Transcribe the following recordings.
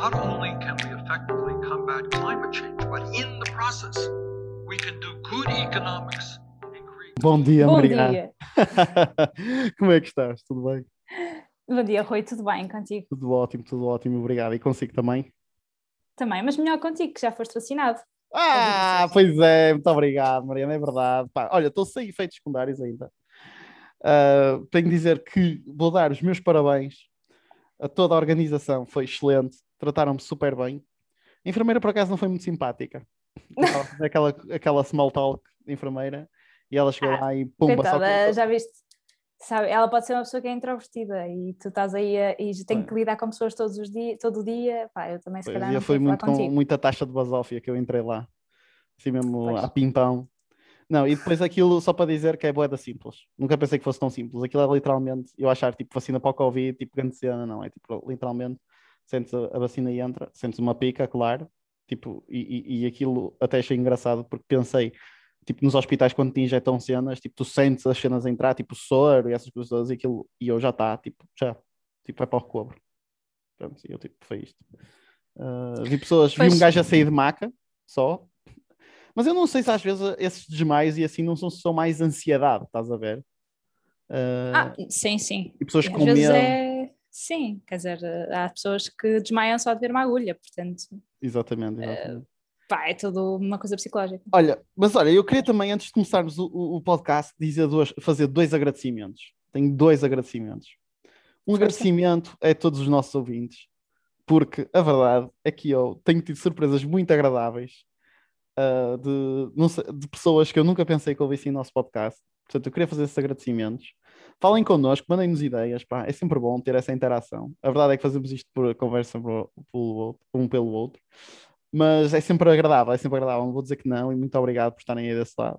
not only can we effectively combat climate change, but in the process, we can do good economics. Bom dia, Bom Mariana. dia. Como é que estás? Tudo bem? Bom dia, Rui, tudo bem contigo? Tudo ótimo, tudo ótimo, obrigado. E consigo também? Também, mas melhor contigo, que já foste vacinado. Ah, pois é, muito obrigado, Mariana, é verdade. Pá, olha, estou sem efeitos secundários ainda. Ah, tenho de dizer que vou dar os meus parabéns a toda a organização, foi excelente, trataram-me super bem. A enfermeira, por acaso, não foi muito simpática. Aquela, aquela small talk de enfermeira e ela chegou Ah, lá e pumba, só Coitada, já viste? Sabe, ela pode ser uma pessoa que é introvertida e tu estás aí a, e tem que lidar com pessoas todos os dias, todo o dia. Pá, eu também se Pois, calhar e falar muito com contigo. muita taxa de basófia que eu entrei lá. Assim mesmo, Pois. a pimpão. Não, e depois aquilo, só para dizer que é boeda simples. Nunca pensei que fosse tão simples. Aquilo é literalmente, eu achar tipo vacina para o Covid, tipo grande cena, não. É tipo, literalmente, sentes a, a vacina e entra, sentes uma pica, claro. Tipo, e, e, e aquilo até achei engraçado porque pensei, tipo, nos hospitais quando te injetam cenas, tipo, tu sentes as cenas entrar, tipo, soro e essas coisas todas, e aquilo, e eu já está, tipo, já, tipo, vai para o recobro. Pronto, e eu tipo, foi isto. Uh, vi pessoas, vi Pois. um gajo a sair de maca, só. Mas eu não sei se às vezes esses desmaios e assim não são só mais ansiedade, estás a ver? Uh, Ah, sim, sim. e pessoas E com medo. é. Sim, quer dizer, há pessoas que desmaiam só de ver uma agulha, portanto, Exatamente, exatamente. pá, é tudo uma coisa psicológica. Olha, mas olha, eu queria também, antes de começarmos o, o- podcast, dizer duas, fazer dois agradecimentos. Tenho dois agradecimentos. Um Força. agradecimento é a todos os nossos ouvintes, porque a verdade é que eu tenho tido surpresas muito agradáveis ah, de, sei- de pessoas que eu nunca pensei que ouvissem o nosso podcast. Portanto, eu queria fazer esses agradecimentos. Falem connosco, mandem-nos ideias, pá, é sempre bom ter essa interação. A verdade é que fazemos isto por conversa pelo outro- um pelo outro, mas é sempre agradável, é sempre agradável, não vou dizer que não, e muito obrigado por estarem aí desse lado.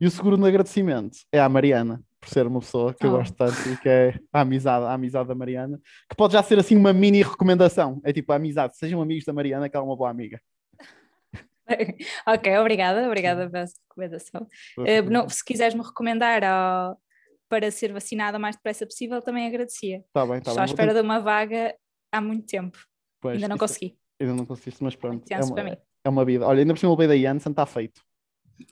E o segundo agradecimento é à Mariana, por ser uma pessoa que eu Oh. gosto tanto e que é a amizade, a amizade da Mariana, que pode já ser assim uma mini recomendação. É tipo a amizade, sejam amigos da Mariana, que ela é uma boa amiga. ok, obrigada, obrigada pela recomendação. Eh, não, se quiseres-me recomendar ao- para ser vacinada o mais depressa possível, também agradecia. Tá bem, tá Estou bem. à espera tentar- de uma vaga há muito tempo. Pois, ainda não isso- consegui. Ainda não conseguiste, mas pronto. É uma, é uma vida. Olha, ainda por cima o da Janssen está feito.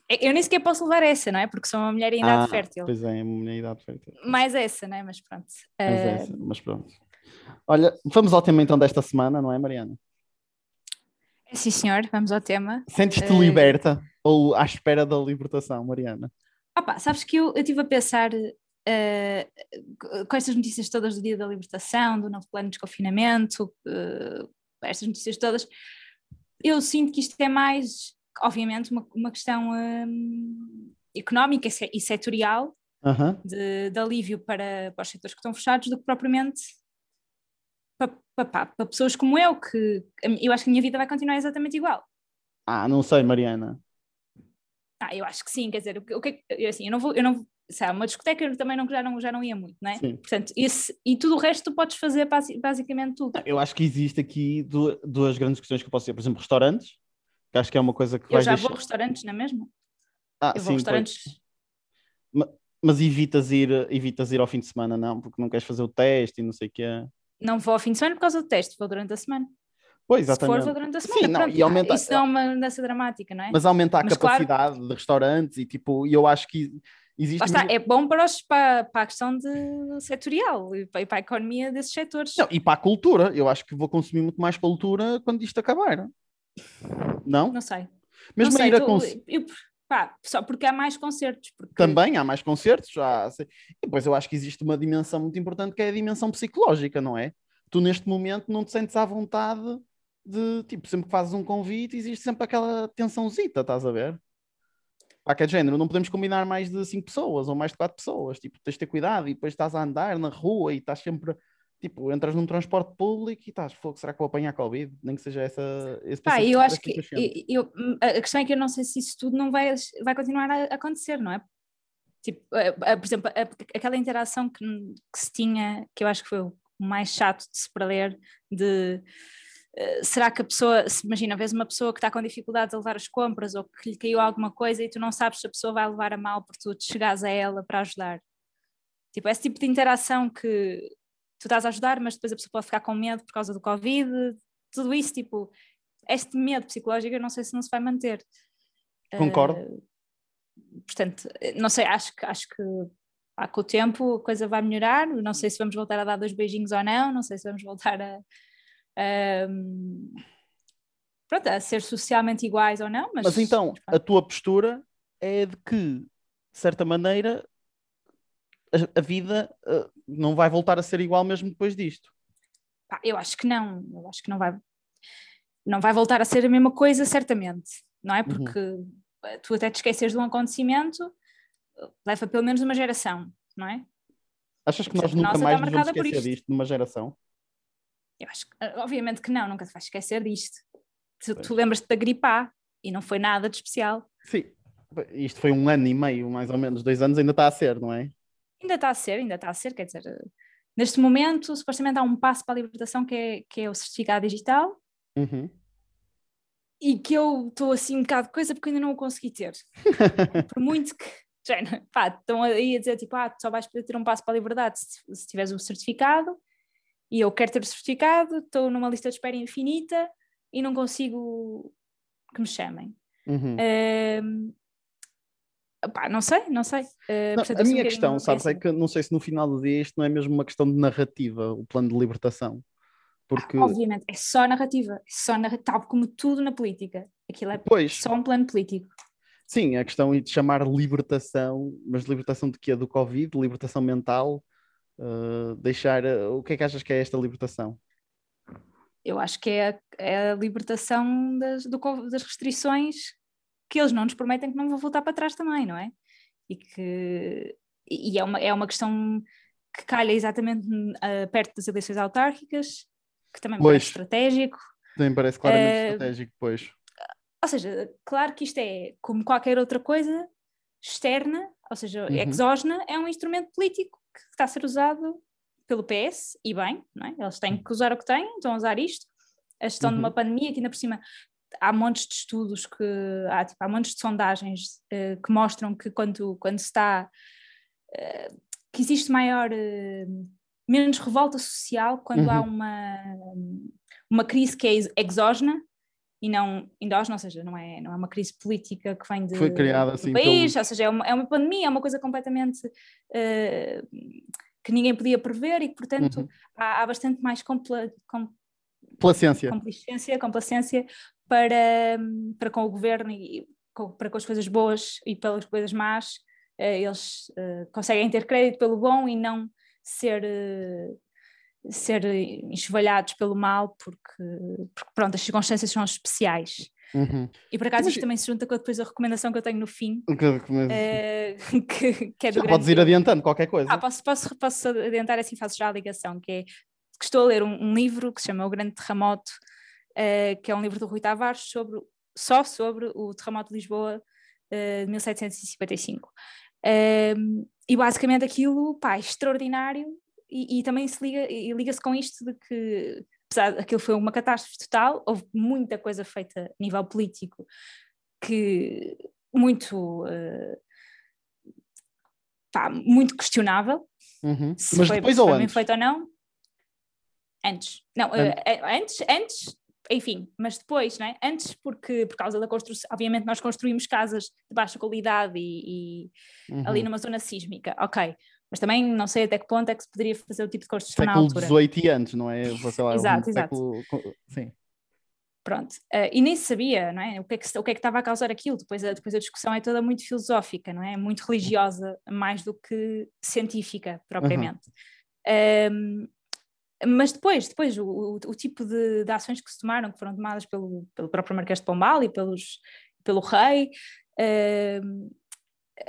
Eu nem sequer posso levar essa, não é? Porque sou uma mulher em idade Ah, fértil. Pois é, uma minha idade fértil. Mais essa, não é? Mas pronto. Mas, é Eh, essa, mas pronto. Olha, vamos ao tema então desta semana, não é, Mariana? Sim, senhor, vamos ao tema. Sentes-te Eh, liberta ou à espera da libertação, Mariana? Opa, sabes que eu estive a pensar eh, com estas notícias todas do dia da libertação, do novo plano de desconfinamento, eh, estas notícias todas, eu sinto que isto é mais, obviamente, uma, uma questão hum, económica e se- setorial Aham. de, de alívio para, para os setores que estão fechados do que propriamente para, para, para pessoas como eu, que eu acho que a minha vida vai continuar exatamente igual. Ah, não sei, Mariana. Ah, eu acho que sim, quer dizer, o que, o que assim, eu não vou, eu não, sabe, uma discoteca eu também não, já, não, já não ia muito, não é? Sim. Portanto, esse, e tudo o resto tu podes fazer basi- basicamente tudo. Eu acho que existe aqui du- duas grandes questões que eu posso dizer. Por exemplo, restaurantes, que acho que é uma coisa que Eu já deixar... vou a restaurantes, não é mesmo? Ah, Eu vou sim, a restaurantes. pois. Mas evitas ir, evitas ir ao fim de semana, não, porque não queres fazer o teste e não sei o quê. Não vou ao fim de semana por causa do teste, vou durante a semana. Pois, Se for, exatamente. vou durante a Sim, semana. não, pronto. e aumenta- Isso é uma mudança dramática, não é? Mas aumenta a Mas claro- capacidade de restaurantes e tipo, e eu acho que existe. Está, mesmo- é bom para, os, para, para a questão de setorial e para, a economia desses setores. Não, e para a cultura, eu acho que vou consumir muito mais cultura quando isto acabar. Não? Não sei. Mesmo não sei, tu- cons- eu- pá, só porque há mais concertos. Porque Também há mais concertos, já. E depois eu acho que existe uma dimensão muito importante que é a dimensão psicológica, não é? Tu neste momento não te sentes à vontade de, tipo, sempre que fazes um convite, existe sempre aquela tensãozita, estás a ver? Pá, de género, não podemos combinar mais de cinco pessoas ou mais de quatro pessoas, tipo, tens de ter cuidado e depois estás a andar na rua e estás sempre, tipo, entras num transporte público e estás, fogo, será que vou apanhar Covid? Nem que seja essa, esse Pá, pensamento eu acho que eu- eu- a questão é que eu não sei se isso tudo não vai, vai continuar a acontecer, não é? Tipo, a- a- por exemplo, aquela interação que, que se tinha, que eu acho que foi o mais chato de se perder, de eh, será que a pessoa, se imagina, vês uma pessoa que está com dificuldades a levar as compras ou que lhe caiu alguma coisa e tu não sabes se a pessoa vai levar a mal porque tu te chegares a ela para ajudar. Tipo, esse tipo de interação que tu estás a ajudar, mas depois a pessoa pode ficar com medo por causa do Covid. tudo isso, tipo, este medo psicológico, eu não sei se não se vai manter. Concordo. Uh, portanto, não sei, acho que, acho que com o tempo a coisa vai melhorar. Não sei se vamos voltar a dar dois beijinhos ou não, não sei se vamos voltar a, a, pronto, a ser socialmente iguais ou não. Mas, mas então, mas, a tua postura é de que, de certa maneira, a, a vida uh, não vai voltar a ser igual mesmo depois disto. Pá, eu acho que não, eu acho que não vai, não vai voltar a ser a mesma coisa, certamente, não é? Porque uhum. tu até te esqueces de um acontecimento, leva pelo menos uma geração, não é? Achas que nós nunca mais nos vamos esquecer disto numa geração? Eu acho que, obviamente que não, nunca te vais esquecer disto. Tu, tu lembras-te da gripe A e não foi nada de especial. Sim, isto foi um ano e meio, mais ou menos, dois anos, ainda está a ser, não é? Ainda está a ser, ainda está a ser, quer dizer, neste momento, supostamente há um passo para a libertação que é, que é o certificado digital. Uhum. E que eu estou assim um bocado de coisa porque ainda não o consegui ter. Por muito que género, pá, estão aí a dizer tipo, ah, só vais poder ter um passo para a liberdade se, se tiveres o certificado, e eu quero ter o certificado, estou numa lista de espera infinita e não consigo que me chamem. Uhum. Uh, pá, não sei, não sei. Uh, não, portanto, a minha questão, sabes, é que não sei se no final do dia isto não é mesmo uma questão de narrativa, o plano de libertação. Porque... Ah, obviamente, é só narrativa, é só narrativa, tal como tudo na política. Aquilo é pois. só um plano político. Sim, a questão é de chamar libertação, mas libertação de quê? Do Covid? Libertação mental? Uh, deixar. Uh, o que é que achas que é esta libertação? Eu acho que é a, é a libertação das, do, das restrições que eles não nos prometem que não vão voltar para trás também, não é? E que e é uma, é uma questão que calha exatamente uh, perto das eleições autárquicas, que também pois, parece estratégico. Também parece claramente estratégico, pois. Ou seja, claro que isto é como qualquer outra coisa externa, ou seja, uhum. exógena, é um instrumento político que está a ser usado pelo PS, e bem, não é? eles têm que usar o que têm, estão a usar isto. A gestão uhum. de uma uhum. pandemia, que ainda por cima há montes de estudos, que há, tipo, há montes de sondagens uh, que mostram que quando, quando se está. Uh, que existe maior. Uh, menos revolta social quando uhum. há uma, uma crise que é exógena e não endógena, ou seja, não é, não é uma crise política que vem de, Foi criada, assim, do país, pelo... ou seja, é uma, é uma pandemia, é uma coisa completamente uh, que ninguém podia prever e que, portanto, uhum. há, há, bastante mais compla, com, complacência. complacência, complacência para, para com o governo e com, para com as coisas boas e pelas coisas más, uh, eles uh, conseguem ter crédito pelo bom e não ser ser enxovalhados pelo mal porque, porque pronto, as circunstâncias são especiais. Uhum. E por acaso isto também se junta com depois a recomendação que eu tenho no fim, que, uh, que, que é do já podes ir adiantando qualquer coisa. Ah, posso, posso, posso adiantar assim, faço já a ligação, que é que estou a ler um, um livro que se chama O Grande Terremoto, uh, que é um livro do Rui Tavares sobre, só sobre o terremoto de Lisboa uh, de 1755. e basicamente aquilo, pá, é extraordinário e, e também se liga, e liga-se com isto de que, apesar aquilo foi uma catástrofe total, houve muita coisa feita a nível político que muito uh, pá, muito questionável uhum. se Mas foi, depois ou antes? feito ou não antes não, uh, antes, antes enfim, mas depois, né? antes porque por causa da construção, obviamente nós construímos casas de baixa qualidade e, e uhum. ali numa zona sísmica, ok, mas também não sei até que ponto é que se poderia fazer o tipo de construção século na altura. Século XVIII e antes, não é? Sei lá, exato, um exato. Século... Sim. Pronto, uh, e nem se sabia, não é? O que é, que, o que é que estava a causar aquilo? Depois a, depois a discussão é toda muito filosófica, não é? Muito religiosa, mais do que científica, propriamente. Uhum. Um, mas depois, depois o, o, o tipo de, de, ações que se tomaram, que foram tomadas pelo, pelo próprio Marquês de Pombal e pelos, pelo rei, um,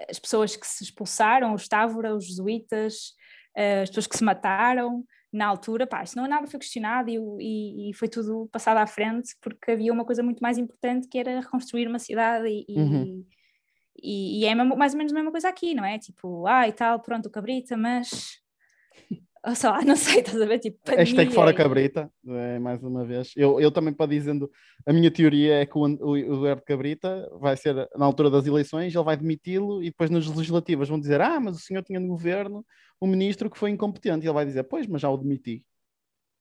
as pessoas que se expulsaram, os Távora, os jesuítas, uh, as pessoas que se mataram na altura, pá, isso não nada foi questionado e, e, e, foi tudo passado à frente porque havia uma coisa muito mais importante que era reconstruir uma cidade e, uhum. e, e é mais ou menos a mesma coisa aqui, não é? Tipo, ah e tal, pronto, o cabrita, mas ou sei lá, não sei, estás a ver? Tipo, Hashtag fora cabrita, é, mais uma vez. Eu, eu também para dizendo, a minha teoria é que o, o, o Eduardo Cabrita vai ser, na altura das eleições, ele vai demiti-lo e depois nas legislativas vão dizer, ah, mas o senhor tinha no governo um ministro que foi incompetente. E ele vai dizer, pois, mas já o demiti.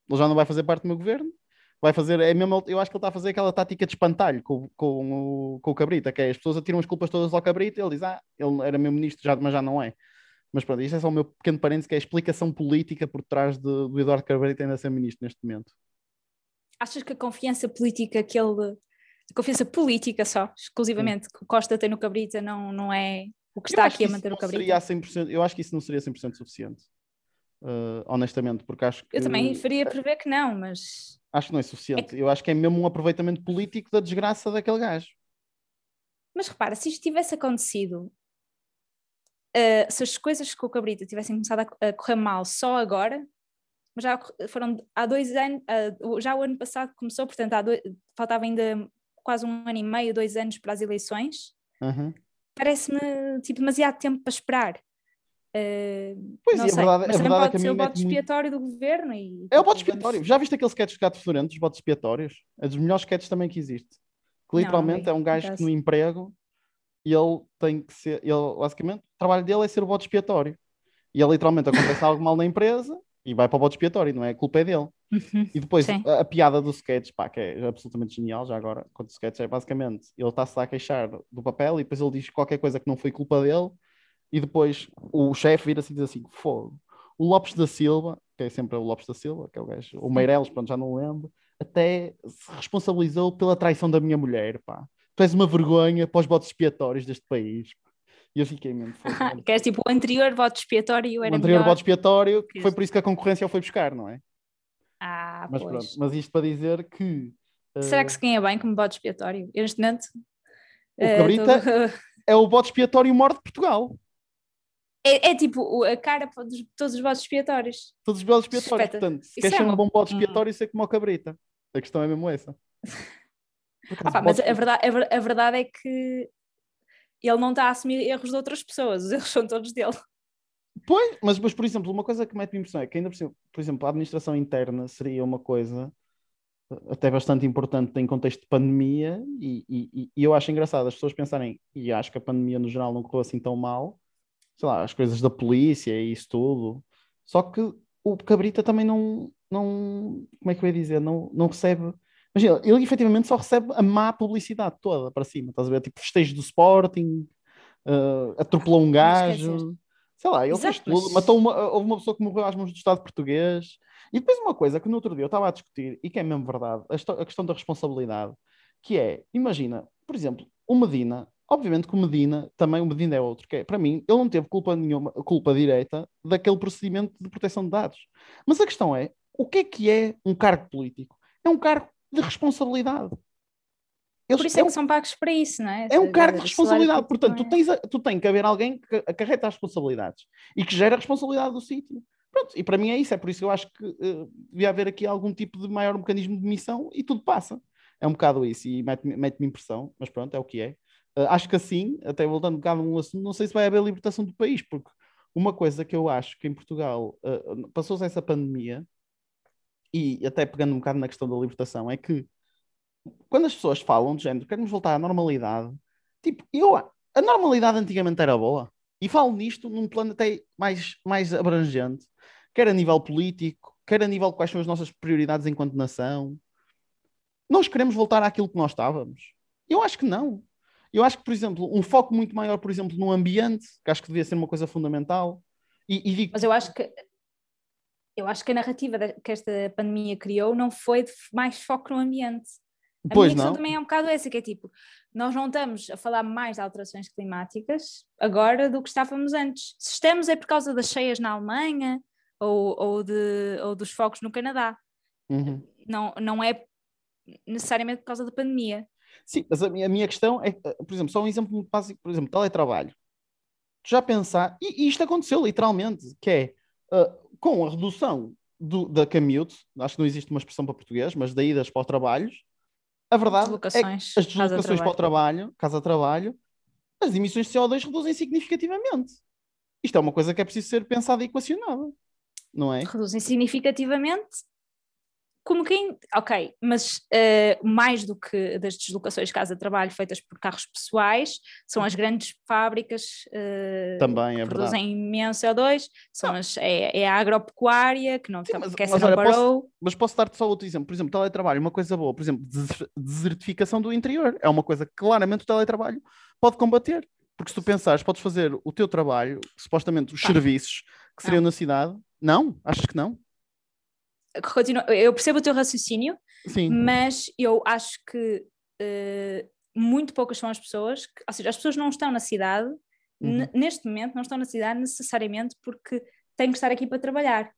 Ele já não vai fazer parte do meu governo, Vai fazer, é mesmo, eu acho que ele está a fazer aquela tática de espantalho com, com, o, com o Cabrita, que é as pessoas atiram as culpas todas ao Cabrita e ele diz, ah, ele era meu ministro, já, mas já não é. Mas pronto, isto é só o meu pequeno parênteses, que é a explicação política por trás de, do Eduardo Cabrita ainda ser ministro neste momento. Achas que a confiança política que ele, a confiança política só, exclusivamente, Sim. que o Costa tem no Cabrita não, não é o que está aqui a manter o Cabrita? Seria 100%, eu acho que isso não seria 100% suficiente. Uh, honestamente, porque acho que. Eu também faria prever que não, mas. Acho que não é suficiente. É que... Eu acho que é mesmo um aproveitamento político da desgraça daquele gajo. Mas repara, se isto tivesse acontecido, uh, se as coisas com o Cabrita tivessem começado a, correr mal só agora, mas já foram há dois anos, uh, já o ano passado começou, portanto dois, faltava ainda quase um ano e meio, dois anos para as eleições. Uhum. Parece-me tipo, demasiado tempo para esperar. Uh, pois é, sei, verdade, mas é também verdade pode ser o bote expiatório muito... do governo. E, é o bote expiatório. Já viste aquele sketch de gato fedorento, dos botes expiatórios? É dos melhores sketches também que existe. Que literalmente não, é um gajo que no emprego ele tem que ser, ele, basicamente, o trabalho dele é ser o bote expiatório. E ele literalmente acontece algo mal na empresa e vai para o bote expiatório, não é? A culpa é dele. Uhum, e depois a, a, piada do sketch, pá, que é absolutamente genial, já agora, quando o sketch é basicamente ele está-se a queixar do papel e depois ele diz qualquer coisa que não foi culpa dele e depois o chefe vira-se e diz assim: fogo. O Lopes da Silva, que é sempre o Lopes da Silva, que é o gajo, o Meireles, pronto, já não lembro, até se responsabilizou pela traição da minha mulher, pá. Tu és uma vergonha para os votos expiatórios deste país. E eu fiquei mesmo. que é tipo o anterior voto expiatório era O anterior melhor... voto expiatório, que foi por isso que a concorrência o foi buscar, não é? Ah, mas pois. pronto, mas isto para dizer que. Será que se ganha bem como voto expiatório? Eu, neste momento. O Cabrita uh, tô... é o voto expiatório maior de Portugal. É, é, tipo a cara de todos os bodes expiatórios. Todos os bodes expiatórios. Portanto, se queres é ser um bom bode expiatório, ser como o cabrita. A questão é mesmo essa. Ah, pá, mas a verdade, a verdade é que ele não está a assumir erros de outras pessoas, os erros são todos dele. Pois, mas, mas por exemplo, uma coisa que mete-me impressão é que ainda por, por exemplo, a administração interna seria uma coisa até bastante importante em contexto de pandemia e, e, e eu acho engraçado as pessoas pensarem, e acho que a pandemia no geral não correu assim tão mal, sei lá, as coisas da polícia e isso tudo. Só que o Cabrita também não, não como é que eu ia dizer, não, não recebe. Imagina, ele efetivamente só recebe a má publicidade toda para cima, estás a ver? Tipo, festejo do Sporting, uh, atropelou um gajo, sei lá, ele Exato, fez tudo, mas... matou uma, houve uma pessoa que morreu às mãos do Estado português. E depois uma coisa que no outro dia eu estava a discutir, e que é mesmo verdade, a questão da responsabilidade, que é, imagina, por exemplo, o Medina Obviamente que o Medina, também o Medina é outro, que é, para mim, ele não teve culpa nenhuma, culpa direta daquele procedimento de proteção de dados. Mas a questão é, o que é que é um cargo político? É um cargo de responsabilidade. Eles, Por isso é, é que são pagos para isso, não é? É um cargo de responsabilidade. Portanto, tu, tens a, tu tens que haver alguém que acarreta as responsabilidades e que gera a responsabilidade do sítio. Pronto, e para mim é isso, é por isso que eu acho que uh, devia haver aqui algum tipo de maior mecanismo de missão e tudo passa. É um bocado isso e mete-me mete impressão, mas pronto, é o que é. Uh, acho que assim, até voltando um bocado a um assunto, não sei se vai haver libertação do país, porque uma coisa que eu acho que em Portugal uh, passou-se essa pandemia, e até pegando um bocado na questão da libertação, é que quando as pessoas falam de género, queremos voltar à normalidade, tipo, eu, a normalidade antigamente era boa, e falo nisto num plano até mais, mais abrangente, quer a nível político, quer a nível de quais são as nossas prioridades enquanto nação. Nós queremos voltar àquilo que nós estávamos? Eu acho que não. Eu acho que, por exemplo, um foco muito maior, por exemplo, no ambiente, que acho que devia ser uma coisa fundamental. E, e digo... Mas eu acho que eu acho que a narrativa que esta pandemia criou não foi de mais foco no ambiente. A pois minha questão também é um bocado essa, que é tipo, nós não estamos a falar mais de alterações climáticas agora do que estávamos antes. Se estamos é por causa das cheias na Alemanha ou, ou, de, ou dos focos no Canadá. Uhum. Não, não é necessariamente por causa da pandemia. Sim, mas a minha, a minha questão é, eh, por exemplo, só um exemplo muito básico, por exemplo, teletrabalho. Tu já pensar, e, e isto aconteceu literalmente, que é uh, com a redução do, da commute, acho que não existe uma expressão para português, mas da idas para os trabalhos, a verdade é que as deslocações para o trabalho, casa-trabalho, as emissões de CO2 reduzem significativamente. Isto é uma coisa que é preciso ser pensada e equacionada, não é? Reduzem significativamente como quem. Ok, mas uh, mais do que das deslocações de casa-trabalho feitas por carros pessoais, são as grandes fábricas uh, Também, é que produzem verdade. imenso CO2, são as, é, é a agropecuária que não, Sim, mas- que mas não olha, parou. Mas posso dar-te só outro exemplo. Por exemplo, teletrabalho, uma coisa boa. Por exemplo, des- desertificação do interior. É uma coisa que claramente o teletrabalho pode combater. Porque se tu pensares, podes fazer o teu trabalho, supostamente os Pá. serviços que seriam na cidade. Não? Achas que não? Continua- eu percebo o teu raciocínio, Sim. mas eu acho que eh, muito poucas são as pessoas, que, ou seja, as pessoas não estão na cidade, Uhum. neste momento, não estão na cidade necessariamente porque têm que estar aqui para trabalhar.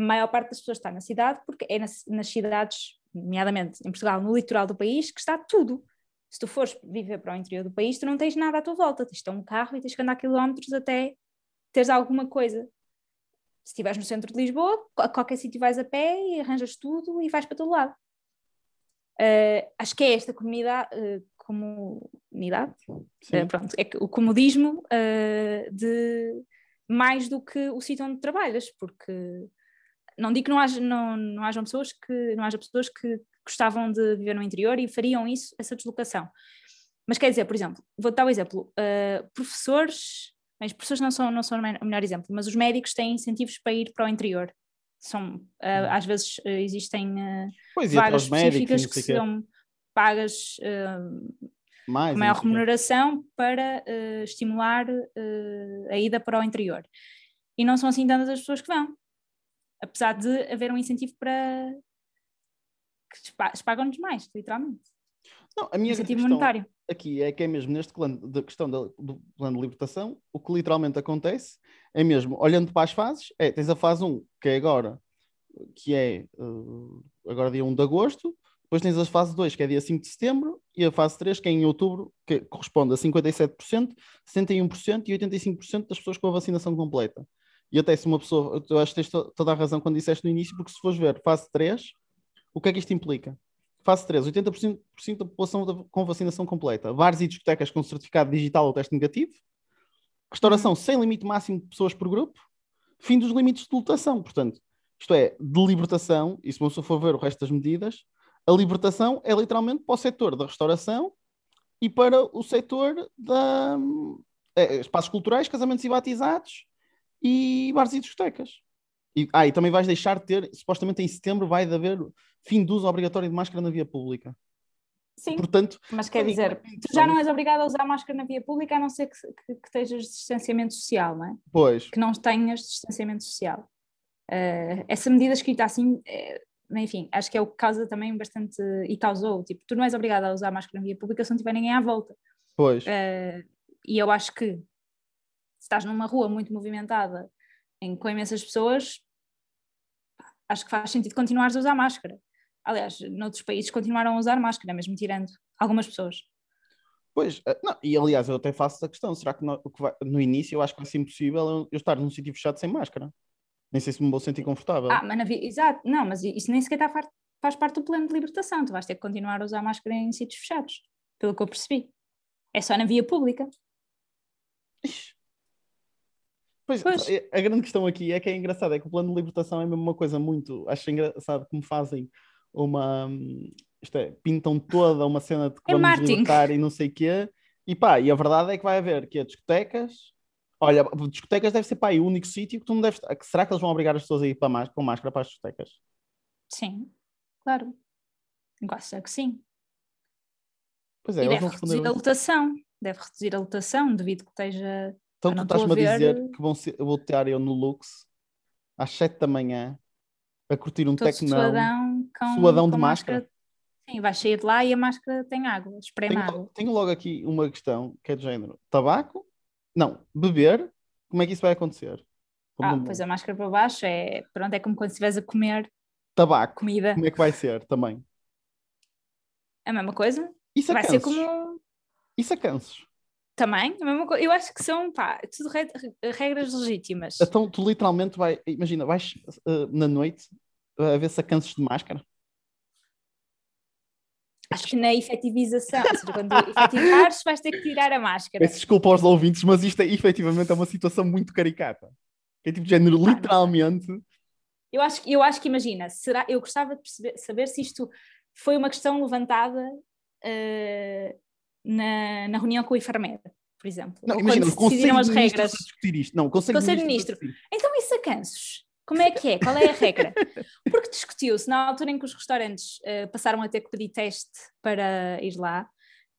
A maior parte das pessoas está na cidade porque é nas, nas cidades, nomeadamente em Portugal, no litoral do país, que está tudo. Se tu fores viver para o interior do país, tu não tens nada à tua volta, tens de ter um carro e tens que andar quilómetros até teres alguma coisa. Se estiveres no centro de Lisboa, a qualquer sítio vais a pé e arranjas tudo e vais para todo lado. Eh, acho que é esta comunidade, eh, comunidade eh, pronto, é o comodismo de mais do que o sítio onde trabalhas, porque não digo que não, haja, não, não hajam pessoas que não haja pessoas que gostavam de viver no interior e fariam isso, essa deslocação. Mas quer dizer, por exemplo, vou dar um exemplo, professores, mas professores não são, não são o me- o melhor exemplo, mas os médicos têm incentivos para ir para o interior. São, Uhum. às vezes eh, existem eh, Pois, vagas médicos, específicas não que são pagas mais. com maior remuneração para estimular a ida para o interior. E não são assim tantas as pessoas que vão, apesar de haver um incentivo para que pagam-nos mais, literalmente. Não, a minha incentivo questão monetário. aqui é que é mesmo neste plano da questão da- do plano de libertação, o que literalmente acontece é mesmo, olhando para as fases, é, tens a fase 1, que é agora, que é eh, agora dia 1 de agosto, depois tens a fase 2, que é dia 5 de setembro, e a fase 3, que é em outubro, que corresponde a 57%, 71% e 85% das pessoas com a vacinação completa. E até se uma pessoa, eu acho que tens to- toda a razão quando disseste no início, porque se fores ver fase 3, o que é que isto implica? Fase 3, 80% da população com vacinação completa. Bares e discotecas com certificado digital ou teste negativo. Restauração sem limite máximo de pessoas por grupo. Fim dos limites de lotação. Portanto, isto é, de libertação, e se pessoa for ver o resto das medidas, a libertação é literalmente para o setor da restauração e para o setor da é, espaços culturais, casamentos e batizados e bares e discotecas. E, ah, e também vais deixar de ter, supostamente em setembro vai haver fim do uso obrigatório de máscara na via pública. Sim, Portanto, mas quer sim, dizer, é tu já não és obrigado a usar máscara na via pública, a não ser que, que, que estejas de distanciamento social, não é? pois, que não tenhas distanciamento social. Eh, essa medida escrita assim, eh, enfim, acho que é o que causa também bastante, e causou, tipo, tu não és obrigado a usar máscara na via pública se não tiver ninguém à volta. pois. Eh, e eu acho que se estás numa rua muito movimentada, em, com imensas pessoas, acho que faz sentido continuares a usar máscara. Aliás, noutros países continuaram a usar máscara, mesmo tirando algumas pessoas. Pois, eh, não, e aliás, eu até faço essa questão. Será que no, que vai- no início eu acho que vai ser impossível eu, eu estar num sítio fechado sem máscara? Nem sei se me vou sentir confortável. Ah, mas exato, não, mas isso nem sequer está faz parte do plano de libertação. Tu vais ter que continuar a usar máscara em sítios fechados, pelo que eu percebi. É só na via pública. Ixi. Pois, Pois. a- a grande questão aqui é que é engraçado, é que o plano de libertação é mesmo uma coisa muito. Acho engraçado como fazem uma. hum, Isto é, pintam toda uma cena de que É vamos marketing. libertar e não sei o quê. E pá, e a verdade é que vai haver que discotecas. Olha, discotecas deve ser pá, o único sítio que tu não deves. Será que eles vão obrigar as pessoas a ir para más- com máscara para as discotecas? Sim, claro. Eu Acho que sim. Pois é, e deve reduzir a lotação. Deve reduzir a lotação, devido que esteja. Então tu estás-me a ver- dizer que vão ser, eu vou estar eu no Lux às 7 da manhã a curtir um todo tecnão. suadão com, suadão com de máscara. Sim, vais sair de lá e a máscara tem água, espreme Tenho, água. tenho logo aqui uma questão que é de género: tabaco? Não, beber, como é que isso vai acontecer? Ah, Como- pois a máscara para baixo é, pronto, é como quando estiveres a comer Tabaco, comida. como é que vai ser também? É a mesma coisa? Isso a Vai ser como. Isso a cansos. Também, a mesma coisa. Eu acho que são, pá, tudo re- regras legítimas. Então tu literalmente vai, imagina, vais eh, na noite a ver cansos de máscara. Acho que na efetivização, ou seja, quando efetivares, vais ter que tirar a máscara. Peço desculpa aos ouvintes, mas isto é efetivamente é uma situação muito caricata. É tipo de género, sei. literalmente. Eu acho, eu acho que imagina, será, eu gostava de perceber, saber se isto foi uma questão levantada uh, na, na reunião com o enfermeiro, por exemplo. Não, imagina, quando decidiram as regras. Discutir isto. Não, o Conselho, Conselho de Ministro. Então, e sacanços? Como é que é? Qual é a regra? Porque discutiu-se na altura em que os restaurantes uh, passaram a ter que pedir teste para ir lá,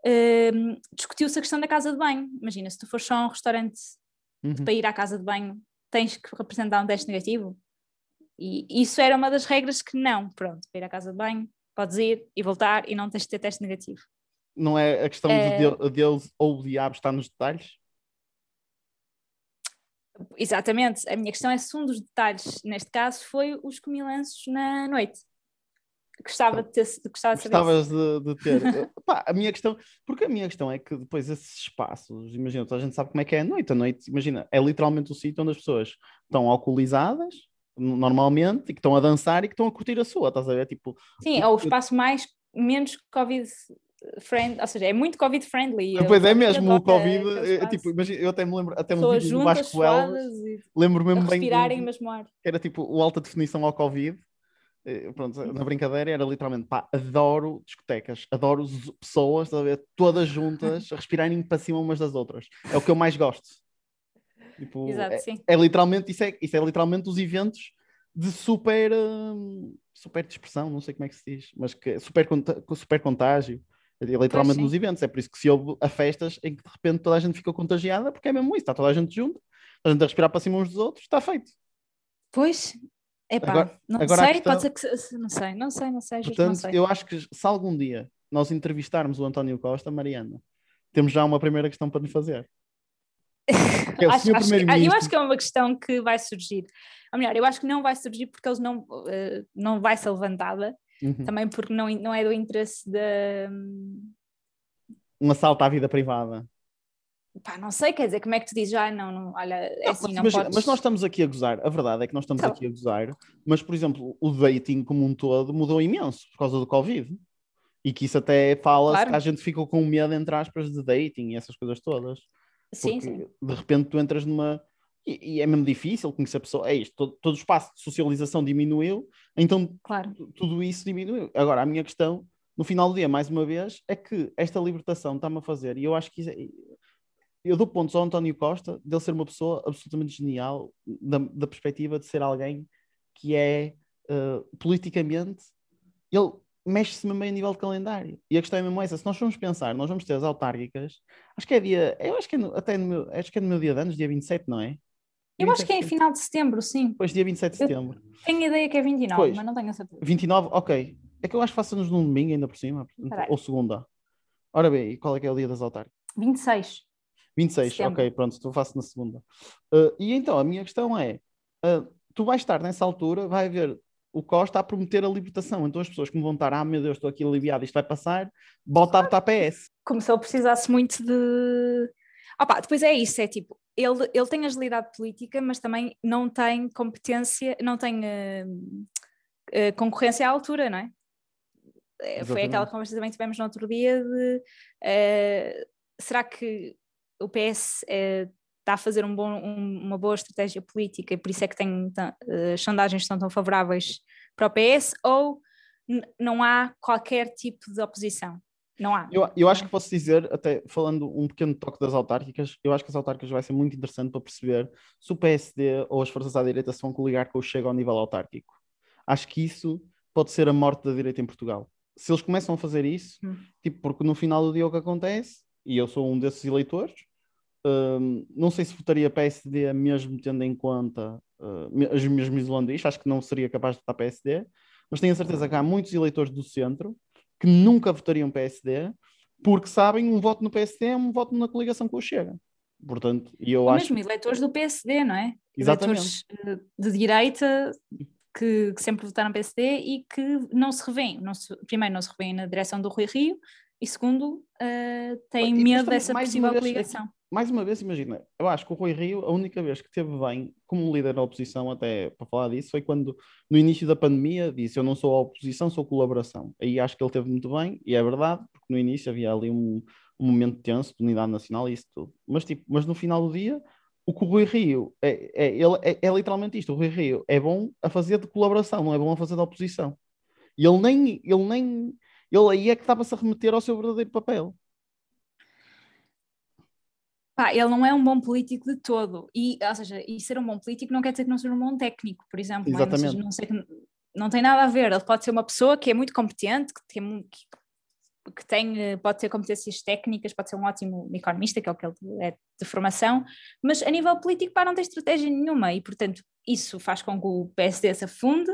uh, discutiu-se a questão da casa de banho. Imagina, se tu fores só a um restaurante uhum. para ir à casa de banho, tens que representar um teste negativo. E isso era uma das regras que não, pronto, para ir à casa de banho, podes ir e voltar e não tens de ter teste negativo. Não é a questão é... de Deus ou o diabo está nos detalhes? Exatamente, a minha questão é se um dos detalhes, neste caso, foi os comilanços na noite. Gostava de ter gostava de Gostavas de, de, ter. Pá, a minha questão, porque a minha questão é que depois esses espaços, imagina, a gente sabe como é que é a noite. A noite, imagina, é literalmente o sítio onde as pessoas estão alcoolizadas, normalmente, e que estão a dançar e que estão a curtir a sua, estás a ver? Tipo, Sim, é o espaço mais menos Covid friend, ou seja, é muito Covid friendly. Pois é mesmo, o Covid, é, tipo, imagina, eu até me lembro, até me lembro do Vasco Wells, lembro mesmo bem. Respirarem mesmo ar. Era tipo o alta definição ao Covid. Eh, pronto, na brincadeira era literalmente, pá, adoro discotecas, adoro pessoas, todas juntas, a respirarem para cima umas das outras. É o que eu mais gosto. Tipo, Exato, é, sim. é literalmente, isso é, isso é literalmente os eventos de super, hum, super dispersão, não sei como é que se diz, mas que é super, super contágio. Literalmente nos eventos. É por isso que se houve a festas em que de repente toda a gente ficou contagiada, porque é mesmo isso, está toda a gente junto, a gente a respirar para cima uns dos outros, está feito. Pois, é pá, não agora sei, questão... pode ser que. Não sei, não sei, não sei. Portanto, não sei. eu acho que se algum dia nós entrevistarmos o António Costa, Mariana, temos já uma primeira questão para lhe fazer. É acho, acho que, eu acho que é uma questão que vai surgir. Ou melhor, eu acho que não vai surgir porque eles não, uh, não vai ser levantada Uhum. Também porque não, não é do interesse da. Um assalto à vida privada. Pá, não sei, quer dizer, como é que tu dizes, ah, não, não olha, é assim, mas, não mas, podes... mas nós estamos aqui a gozar, a verdade é que nós estamos tá. aqui a gozar, mas, por exemplo, o dating como um todo mudou imenso por causa do Covid. E que isso até fala claro. que a gente ficou com medo, entre aspas, de dating e essas coisas todas. Sim, sim. De repente tu entras numa, e, e, é mesmo difícil conhecer a pessoa. É isto, todo, todo o espaço de socialização diminuiu, então claro. tudo isso diminuiu. Agora, a minha questão, no final do dia, mais uma vez, é que esta libertação está-me a fazer, e eu acho que é, eu dou pontos ao António Costa de ele ser uma pessoa absolutamente genial, da, da perspectiva de ser alguém que é uh, politicamente, ele mexe-se mesmo a nível de calendário. E a questão é mesmo essa: se nós formos pensar, nós vamos ter as autárquicas, acho que é dia, eu acho que é no, até no meu, acho que é no meu dia de anos, dia 27, não é? Eu acho que é em final de setembro, sim. Pois, dia 27 de setembro. Eu tenho a ideia que é 29, pois, mas não tenho a certeza. 29, ok. É que eu acho que faça-nos num domingo ainda por cima, ou segunda. Ora bem, qual é que é o dia das autárquicas? 26. 26, setembro. ok, pronto, tu faço na segunda. Uh, e então, a minha questão é, uh, tu vais estar nessa altura, vai haver o Costa a prometer a libertação. Então as pessoas que vão estar, ah meu Deus, estou aqui aliviado, isto vai passar, volta a votar PS. Como se ele precisasse muito de. Opa, depois é isso, é tipo, ele, ele tem agilidade política, mas também não tem competência, não tem uh, uh, concorrência à altura, não é? Exatamente. Eh, foi aquela conversa que também tivemos no outro dia de uh, será que o PS está a fazer um bom, um, uma boa estratégia política e por isso é que tem as sondagens estão tão favoráveis para o PS ou não há qualquer tipo de oposição? Não há. Eu, eu acho que posso dizer, até falando um pequeno toque das autárquicas, eu acho que as autárquicas vai ser muito interessante para perceber se o PSD ou as forças à direita se vão coligar com o Chega ao nível autárquico. Acho que isso pode ser a morte da direita em Portugal. Se eles começam a fazer isso, hum. tipo, porque no final do dia o que acontece, e eu sou um desses eleitores, hum, não sei se votaria PSD mesmo tendo em conta uh, as mesmas islândices, acho que não seria capaz de votar PSD, mas tenho a certeza que há muitos eleitores do centro que nunca votariam PSD porque sabem um voto no PSD é um voto na coligação com o Chega. Portanto, e eu Ou acho. Mesmo eleitores do PSD, não é? Exatamente. Eleitores de direita que, que, sempre votaram PSD e que não se revêem. Não se, primeiro, não se revêem na direção do Rui Rio e, segundo, uh, têm medo dessa possível coligação mais uma vez, imagina, eu acho que o Rui Rio, a única vez que teve bem como líder da oposição, até para falar disso, foi quando no início da pandemia disse: Eu não sou a oposição, sou colaboração. Aí acho que ele teve muito bem, e é verdade, porque no início havia ali um, um momento tenso de unidade nacional e isso tudo. Mas, tipo, mas no final do dia, o que o Rui Rio é, é, ele, é, é literalmente isto: o Rui Rio é bom a fazer de colaboração, não é bom a fazer de oposição. E ele nem, ele nem, ele aí é que estava-se a remeter ao seu verdadeiro papel. Pá, ele não é um bom político de todo. E, ou seja, e ser um bom político não quer dizer que não seja um bom técnico, por exemplo. Não, é? Exatamente. Seja, não, sei não tem nada a ver. Ele pode ser uma pessoa que é muito competente, que tem, que, que tem eh, pode ter competências técnicas, pode ser um ótimo economista, que é o que ele é de formação, mas a nível político, pá, não tem estratégia nenhuma. E, portanto, isso faz com que o PSD se afunde.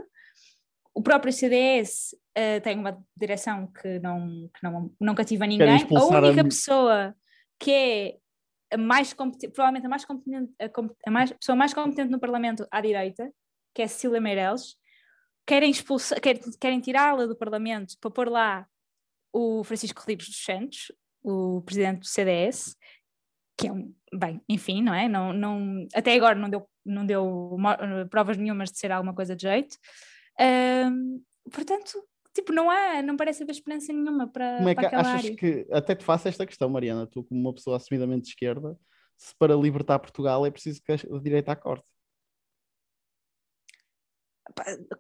O próprio CDS uh, tem uma direção que não, que não, não cativa ninguém. A única a... pessoa que é a mais provavelmente a mais competente, a, a, mais, pessoa mais competente no Parlamento à direita, que é Cecília Meirelles, querem expulsar, querem, querem tirá-la do Parlamento para pôr lá o Francisco Rodrigues dos Santos, o presidente do CDS, que é um, bem, enfim, não é? Não, não, até agora não deu, não deu provas nenhumas de ser alguma coisa de jeito. Um, portanto, tipo, não há, não parece haver esperança nenhuma para, como é que para aquela achas área. que, até te faço esta questão, Mariana, tu como uma pessoa assumidamente de esquerda, se para libertar Portugal é preciso que a direita acorde?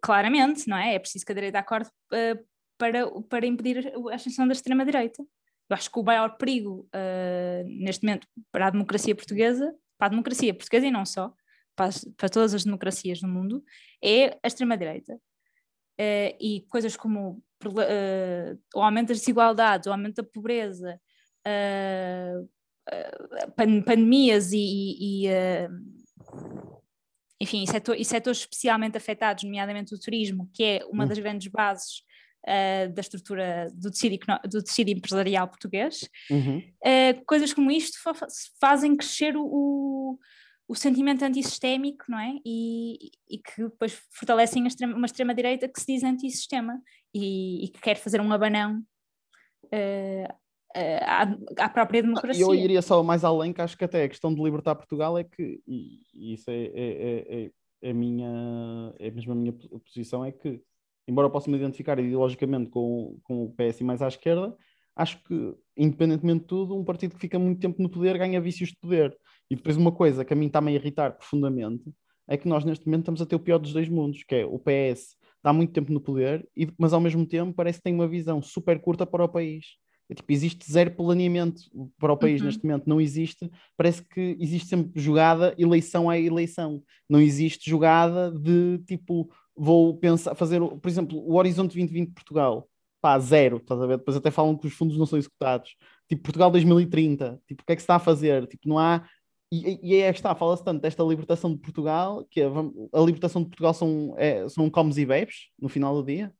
Claramente, não é? É preciso que a direita acorde uh, para, para impedir a ascensão da extrema-direita. Eu acho que o maior perigo uh, neste momento para a democracia portuguesa, para a democracia portuguesa e não só, para, as, para todas as democracias no mundo, é a extrema-direita. Uh, e coisas como uh, o aumento das desigualdades, o aumento da pobreza, pan pandemias e, e, e enfim, setor, e setores especialmente afetados, nomeadamente o turismo, que é uma das grandes bases uh, da estrutura do tecido, do tecido empresarial português, uhum. uh, coisas como isto fa fazem crescer o, o sentimento antissistémico, não é? E, e que depois fortalecem extrema, uma extrema-direita que se diz antissistema e, e que quer fazer um abanão uh, à, à, própria democracia. Eu iria só mais além, que acho que até a questão de libertar Portugal é que, e, e isso é, é, é, é, a minha, é mesmo a minha posição, é que embora eu possa me identificar ideologicamente com, com o PS mais à esquerda, acho que, independentemente de tudo, um partido que fica muito tempo no poder ganha vícios de poder. E depois uma coisa que a mim está-me a irritar profundamente é que nós neste momento estamos a ter o pior dos dois mundos, que é o PS dá muito tempo no poder, e, mas ao mesmo tempo parece que tem uma visão super curta para o país. É, tipo, existe zero planeamento para o país uhum. neste momento, não existe. Parece que existe sempre jogada eleição a eleição, não existe jogada de tipo vou pensar, fazer, por exemplo, o Horizonte 2020 de Portugal, pá, zero, estás a ver? Depois até falam que os fundos não são executados. Tipo, Portugal 2030, tipo, o que é que se está a fazer? Tipo, não há. E, e aí é que está, fala-se tanto desta libertação de Portugal, que a, a libertação de Portugal são, é, são comes e bebes no final do dia.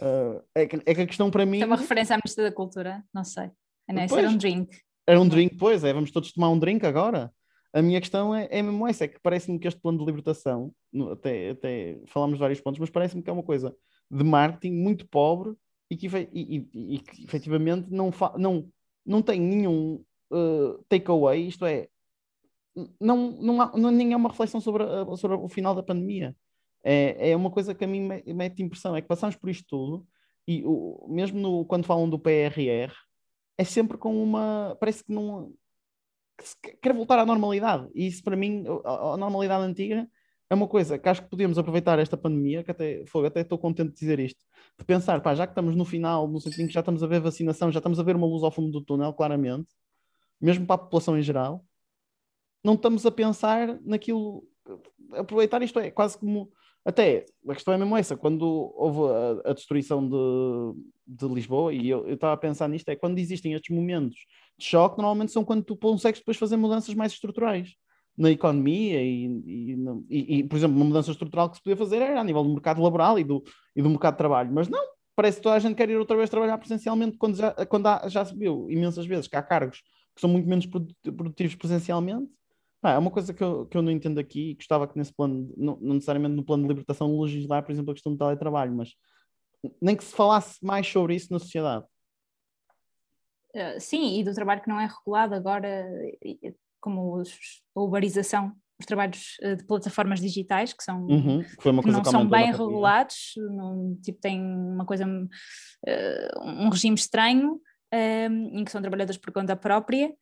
Uh, é, que, é que a questão para mim. É uma referência à Ministra da Cultura, não sei. É, não, era um drink. Era um drink, pois é, vamos todos tomar um drink agora. A minha questão é, é mesmo essa, é que parece-me que este plano de libertação, até, até falamos de vários pontos, mas parece-me que é uma coisa de marketing muito pobre e que, e, e, e que efetivamente não, não, não tem nenhum uh, takeaway, isto é, não, não, há, não nem é uma reflexão sobre, a, sobre o final da pandemia. É, é uma coisa que a mim mete impressão, é que passamos por isto tudo e o, mesmo no, quando falam do PRR, é sempre com uma. Parece que não que quer voltar à normalidade. E isso, para mim, a, a, normalidade antiga é uma coisa que acho que podemos aproveitar esta pandemia, que até, foi, até estou contente de dizer isto, de pensar, pá, já que estamos no final, no sentido que já estamos a ver vacinação, já estamos a ver uma luz ao fundo do túnel, claramente, mesmo para a população em geral, não estamos a pensar naquilo, aproveitar isto é quase como até, a questão é mesmo essa, quando houve a, a destruição de, de Lisboa, e eu estava a pensar nisto, é quando existem estes momentos de choque, normalmente são quando tu consegues depois fazer mudanças mais estruturais na economia e, e, e, e, por exemplo, uma mudança estrutural que se podia fazer era a nível do mercado laboral e do, e do mercado de trabalho, mas não, parece que toda a gente quer ir outra vez trabalhar presencialmente quando já, quando há, já se viu imensas vezes que há cargos que são muito menos produtivos presencialmente ah, é uma coisa que eu, que eu não entendo aqui e gostava que nesse plano, não, não necessariamente no plano de libertação, legislar, por exemplo, a questão do teletrabalho, mas nem que se falasse mais sobre isso na sociedade. Uh, sim, e do trabalho que não é regulado agora, como os, a uberização, os trabalhos uh, de plataformas digitais, que são uhum, que não são bem regulados, não, tipo, tem uma coisa, uh, um regime estranho, em que são trabalhadores por conta própria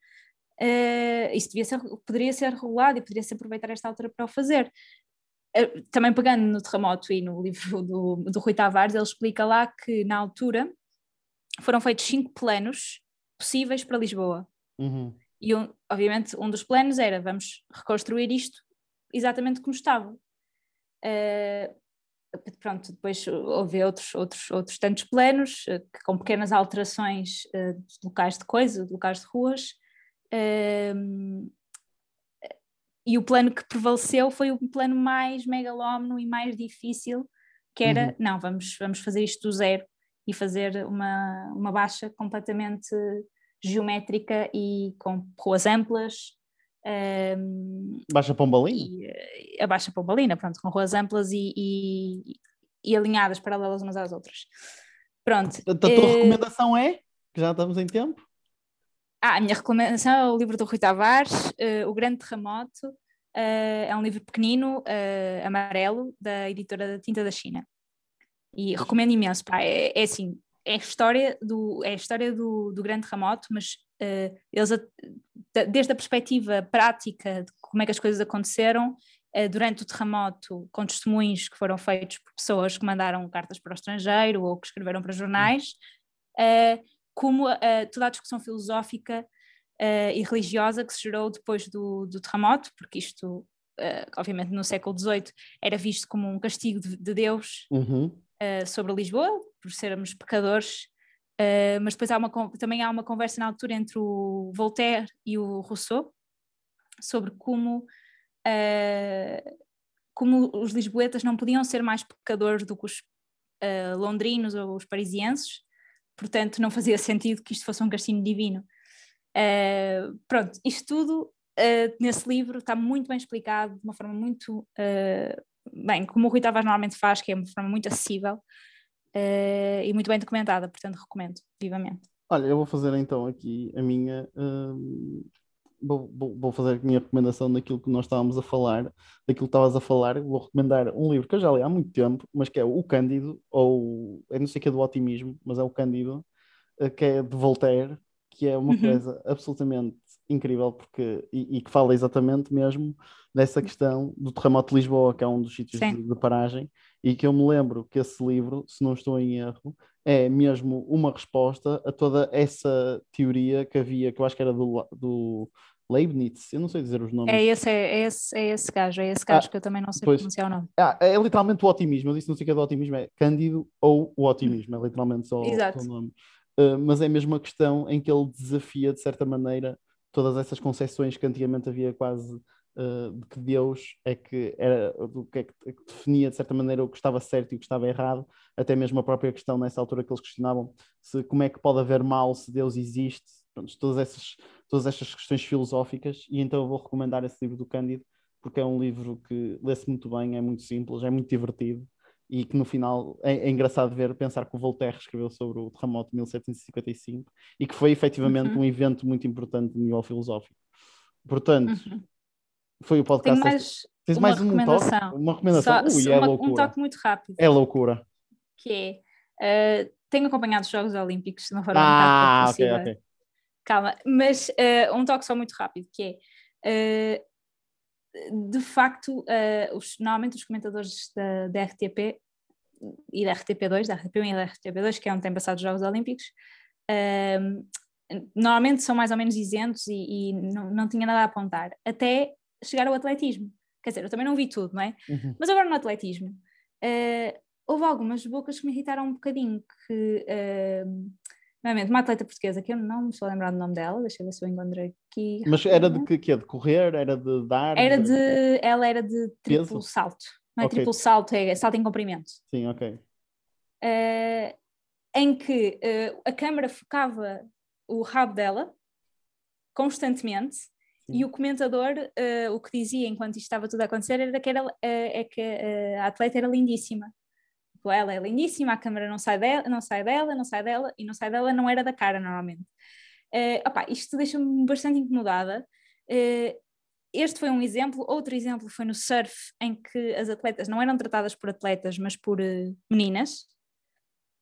uh, isso ser, poderia ser regulado e poderia-se aproveitar esta altura para o fazer. Uh, também pegando no terremoto e no livro do, do Rui Tavares, ele explica lá que na altura foram feitos cinco planos possíveis para Lisboa. Uhum. E um, obviamente um dos planos era vamos reconstruir isto exatamente como estava. Uh, pronto, depois houve outros, outros, outros tantos planos uh, que, com pequenas alterações uh, de locais de coisa, de locais de ruas. e o plano que prevaleceu foi o plano mais megalómano e mais difícil, que era, uhum. não, vamos, vamos fazer isto do zero e fazer uma, uma baixa completamente geométrica e com ruas amplas. Um, baixa Pombalina? E, eh, a Baixa Pombalina, pronto, com ruas amplas e, e, e, alinhadas, paralelas umas às outras. Pronto. A tua uh, recomendação é? Que já estamos em tempo? Ah, a minha recomendação é o livro do Rui Tavares, uh, O Grande Terremoto. Uh, é um livro pequenino, amarelo, da editora da Tinta da China. E recomendo imenso, pá, é, é assim, é a história do, é a história do, do grande terremoto, mas uh, eles, desde a perspectiva prática de como é que as coisas aconteceram, uh, durante o terremoto, com testemunhos que foram feitos por pessoas que mandaram cartas para o estrangeiro ou que escreveram para jornais, uh, como toda a discussão filosófica e religiosa que se gerou depois do, do terremoto, porque isto, obviamente, no século XVIII era visto como um castigo de, de Deus. Uhum uh, sobre Lisboa, por sermos pecadores, uh, mas depois há uma, também há uma conversa na altura entre o Voltaire e o Rousseau sobre como, uh, como os lisboetas não podiam ser mais pecadores do que os londrinos ou os parisienses, portanto não fazia sentido que isto fosse um castigo divino. pronto, isto tudo nesse livro está muito bem explicado, de uma forma muito bem, como o Rui Tavares normalmente faz, que é uma forma muito acessível uh, e muito bem documentada, portanto recomendo vivamente. Olha, eu vou fazer então aqui a minha. Uh, vou, vou, vou, fazer a minha recomendação daquilo que nós estávamos a falar, daquilo que estavas a falar. Vou recomendar um livro que eu já li há muito tempo, mas que é O Cândido, ou é não sei o que é do otimismo, mas é o Cândido, uh, que é de Voltaire, que é uma uhum. coisa absolutamente incrível porque, e, e, que fala exatamente mesmo dessa questão do terremoto de Lisboa, que é um dos sítios de, de, paragem, e que eu me lembro que esse livro, se não estou em erro, é mesmo uma resposta a toda essa teoria que havia, que eu acho que era do, do Leibniz, eu não sei dizer os nomes. É esse, é, esse, é esse gajo, é esse gajo ah, que eu também não sei pois, pronunciar o nome. Ah, é literalmente o otimismo, eu disse não sei o que é do otimismo, é Cândido ou o otimismo, é literalmente só, só o nome. Uh, mas é mesmo a questão em que ele desafia, de certa maneira, todas essas concepções que antigamente havia quase uh, de que Deus é que era do que, é que, é que, definia de certa maneira o que estava certo e o que estava errado, até mesmo a própria questão nessa altura que eles questionavam se como é que pode haver mal se Deus existe, Pronto, todas essas todas estas questões filosóficas e então eu vou recomendar esse livro do Cândido porque é um livro que lê-se muito bem, é muito simples, é muito divertido e que no final é, é, engraçado ver, pensar que o Voltaire escreveu sobre o terremoto de 1755 e que foi efetivamente uhum. um evento muito importante no nível filosófico. Portanto, uhum. Foi o podcast. Tem mais Tens uma mais um recomendação. toque? Uma recomendação? Só, Ui, é uma, loucura. Um toque muito rápido. É loucura. Que é, uh, tenho acompanhado os Jogos Olímpicos de uma forma ah, um ok, ok. Calma, mas uh, um toque só muito rápido, que é, uh, de facto, os, normalmente os comentadores da, da, RTP e da RTP2, da RTP1 e da RTP2, que é onde tem passado os Jogos Olímpicos, normalmente são mais ou menos isentos e, e não, não tinha nada a apontar, até chegar ao atletismo. Quer dizer, eu também não vi tudo, não é? Uhum. Mas agora no atletismo, uh, houve algumas bocas que me irritaram um bocadinho, que Normalmente, uma atleta portuguesa que eu não me estou a lembrar do nome dela, deixa eu ver se eu encontrei aqui. Mas era de que, De correr? Era de dar? Era de. Ela era de triplo Peso? salto. Não é okay. triplo salto, é salto em comprimento. Sim, ok. Uh, em que uh, a câmara focava o rabo dela constantemente. E o comentador uh, o que dizia enquanto isto estava tudo a acontecer era que, era, é que a atleta era lindíssima Tipo, ela é lindíssima, a câmera não sai dela, não sai dela, não sai dela, e não sai dela não era da cara normalmente. Uh, opá, isto deixa-me bastante incomodada. Uh, este foi um exemplo. Outro exemplo foi no surf, em que as atletas não eram tratadas por atletas, mas por uh, meninas.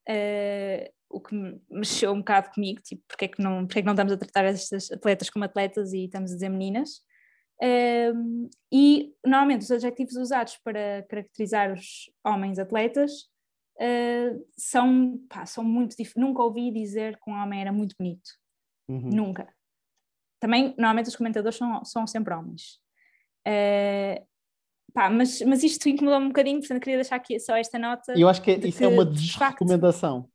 Uh, o que mexeu um bocado comigo, tipo, porque é que não, porque é que não estamos a tratar estas atletas como atletas e estamos a dizer meninas. Um, e normalmente os adjetivos usados para caracterizar os homens atletas uh, são, pá, são muito diferentes. Nunca ouvi dizer que um homem era muito bonito. Uhum. Nunca. Também, normalmente, os comentadores são, são sempre homens. Uh, pá, mas, mas isto incomodou-me um bocadinho, portanto, queria deixar aqui só esta nota. Eu acho que é, de isso é uma de desrecomendação.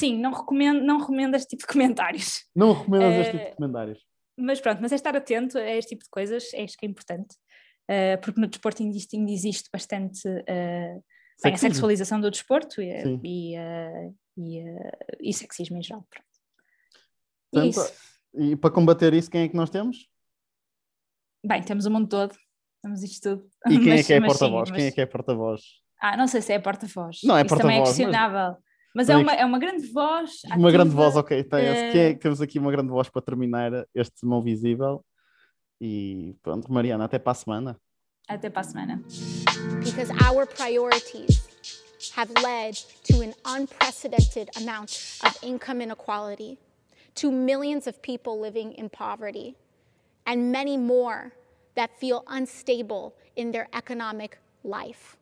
Sim, não recomendo, não recomendo este tipo de comentários. Não recomendas este Eh, tipo de comentários. Mas pronto, mas é estar atento a este tipo de coisas, é isto que é importante. Uh, porque no desporto ainda existe, ainda existe bastante uh, bem, a sexualização do desporto e, e, uh, e, uh, e sexismo em geral. E Portanto. E para combater isso, quem é que nós temos? Bem, temos o mundo todo, temos isto tudo. E quem é Mas- que é mas sim, porta-voz? Quem é mas- que é porta-voz? Ah, não sei se é porta-voz. Não é Isso também é porta-voz, mas- questionável. Mas, é, uma, é uma grande voz. Uma grande ativa. voz, ok. Tem Quem é que temos aqui uma grande voz para terminar este mão visível. E pronto, Mariana, até para a semana. Até para a semana. because our priorities have led to an unprecedented amount of income inequality, to millions of people living in poverty, and many more that feel unstable in their economic life.